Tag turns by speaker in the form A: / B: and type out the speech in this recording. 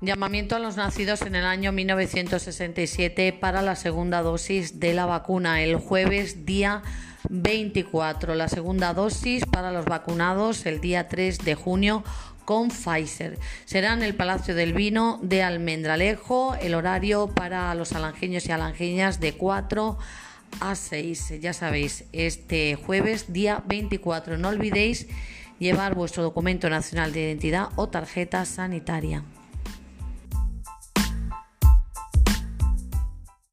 A: Llamamiento a los nacidos en el año 1967 para la segunda dosis de la vacuna el jueves día 24. La segunda dosis para los vacunados el día 3 de junio con Pfizer. Será en el Palacio del Vino de Almendralejo. El horario para los alangeños y alangeñas de 4 a 6. Ya sabéis, este jueves día 24. No olvidéis llevar vuestro documento nacional de identidad o tarjeta sanitaria.